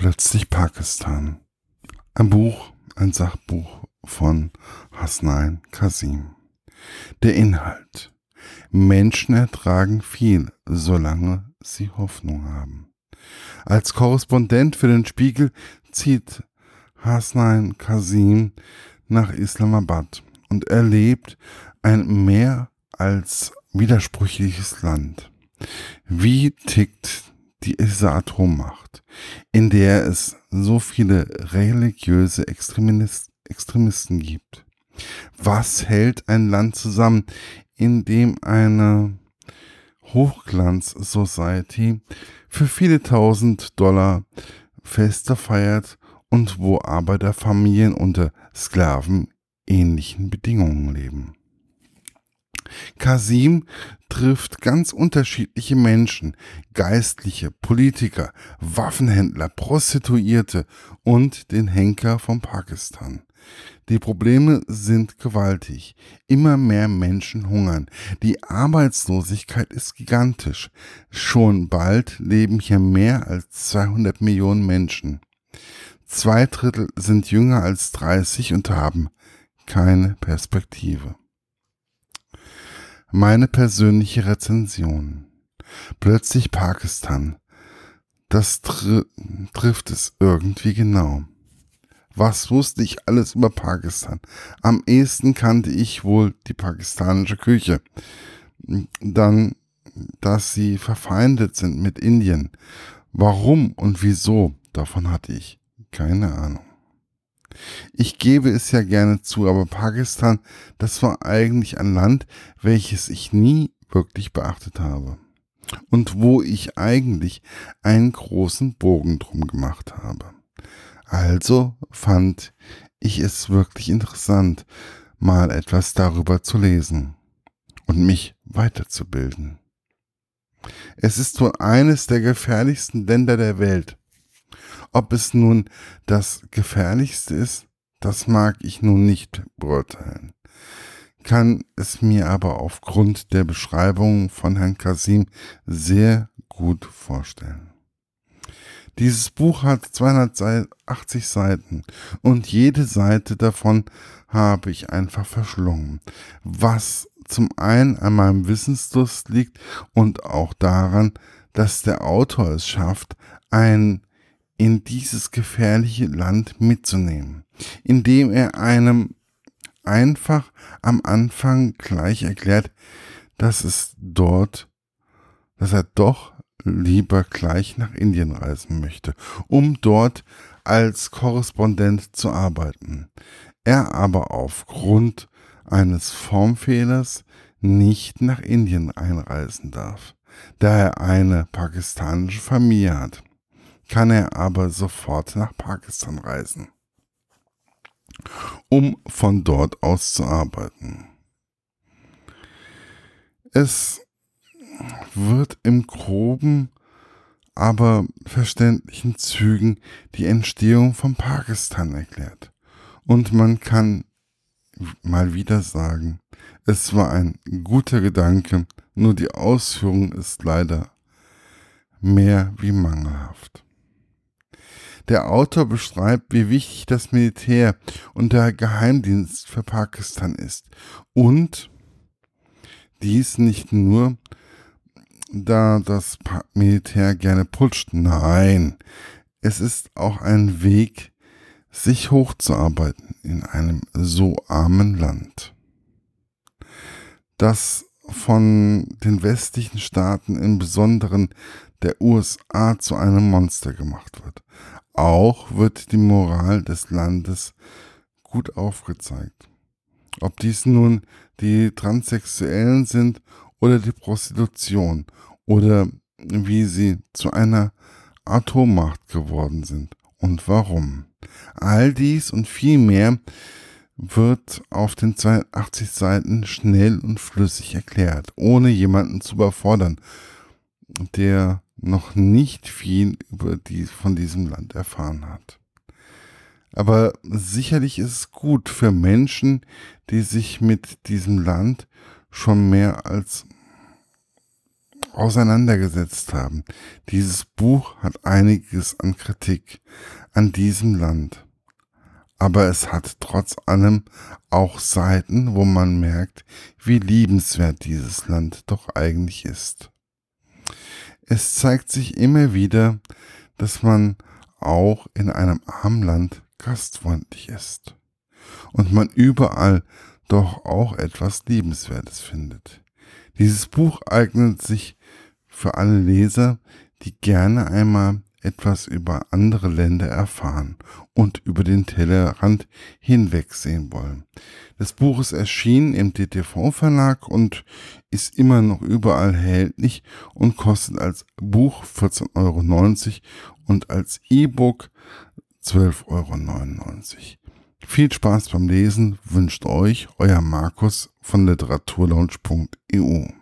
Plötzlich Pakistan. Ein Buch, ein Sachbuch von Hasnain Kasim. Der Inhalt. Menschen ertragen viel, solange sie Hoffnung haben. Als Korrespondent für den Spiegel zieht Hasnain Kasim nach Islamabad und erlebt ein mehr als widersprüchliches Land. Wie tickt diese Atommacht, in der es so viele religiöse Extremist Extremisten gibt? Was hält ein Land zusammen, in dem eine Hochglanz-Society für viele tausend Dollar Feste feiert und wo Arbeiterfamilien unter Sklaven ähnlichen Bedingungen leben? Kasim trifft ganz unterschiedliche Menschen, Geistliche, Politiker, Waffenhändler, Prostituierte und den Henker von Pakistan. Die Probleme sind gewaltig. Immer mehr Menschen hungern. Die Arbeitslosigkeit ist gigantisch. Schon bald leben hier mehr als 200 Millionen Menschen. Zwei Drittel sind jünger als 30 und haben keine Perspektive. Meine persönliche Rezension. Plötzlich Pakistan. Das tr trifft es irgendwie genau. Was wusste ich alles über Pakistan? Am ehesten kannte ich wohl die pakistanische Küche. Dann, dass sie verfeindet sind mit Indien. Warum und wieso, davon hatte ich keine Ahnung. Ich gebe es ja gerne zu, aber Pakistan, das war eigentlich ein Land, welches ich nie wirklich beachtet habe. Und wo ich eigentlich einen großen Bogen drum gemacht habe. Also fand ich es wirklich interessant, mal etwas darüber zu lesen und mich weiterzubilden. Es ist wohl eines der gefährlichsten Länder der Welt ob es nun das gefährlichste ist, das mag ich nun nicht beurteilen, kann es mir aber aufgrund der Beschreibung von Herrn Kasim sehr gut vorstellen. Dieses Buch hat 280 Seiten und jede Seite davon habe ich einfach verschlungen, was zum einen an meinem Wissensdurst liegt und auch daran, dass der Autor es schafft, ein in dieses gefährliche Land mitzunehmen, indem er einem einfach am Anfang gleich erklärt, dass es dort, dass er doch lieber gleich nach Indien reisen möchte, um dort als Korrespondent zu arbeiten. Er aber aufgrund eines Formfehlers nicht nach Indien einreisen darf, da er eine pakistanische Familie hat kann er aber sofort nach Pakistan reisen, um von dort aus zu arbeiten. Es wird im groben, aber verständlichen Zügen die Entstehung von Pakistan erklärt. Und man kann mal wieder sagen, es war ein guter Gedanke, nur die Ausführung ist leider mehr wie mangelhaft. Der Autor beschreibt, wie wichtig das Militär und der Geheimdienst für Pakistan ist. Und dies nicht nur, da das Militär gerne putscht. Nein, es ist auch ein Weg, sich hochzuarbeiten in einem so armen Land. Das von den westlichen Staaten, im Besonderen der USA, zu einem Monster gemacht wird. Auch wird die Moral des Landes gut aufgezeigt. Ob dies nun die Transsexuellen sind oder die Prostitution oder wie sie zu einer Atommacht geworden sind und warum. All dies und viel mehr wird auf den 82 Seiten schnell und flüssig erklärt, ohne jemanden zu überfordern, der noch nicht viel über die, von diesem Land erfahren hat. Aber sicherlich ist es gut für Menschen, die sich mit diesem Land schon mehr als auseinandergesetzt haben. Dieses Buch hat einiges an Kritik an diesem Land. Aber es hat trotz allem auch Seiten, wo man merkt, wie liebenswert dieses Land doch eigentlich ist. Es zeigt sich immer wieder, dass man auch in einem armen Land gastfreundlich ist und man überall doch auch etwas Liebenswertes findet. Dieses Buch eignet sich für alle Leser, die gerne einmal etwas über andere Länder erfahren und über den Tellerrand hinwegsehen wollen. Das Buch ist erschienen im DTV Verlag und ist immer noch überall erhältlich und kostet als Buch 14,90 Euro und als E-Book 12,99 Euro. Viel Spaß beim Lesen wünscht euch euer Markus von literaturlaunch.eu.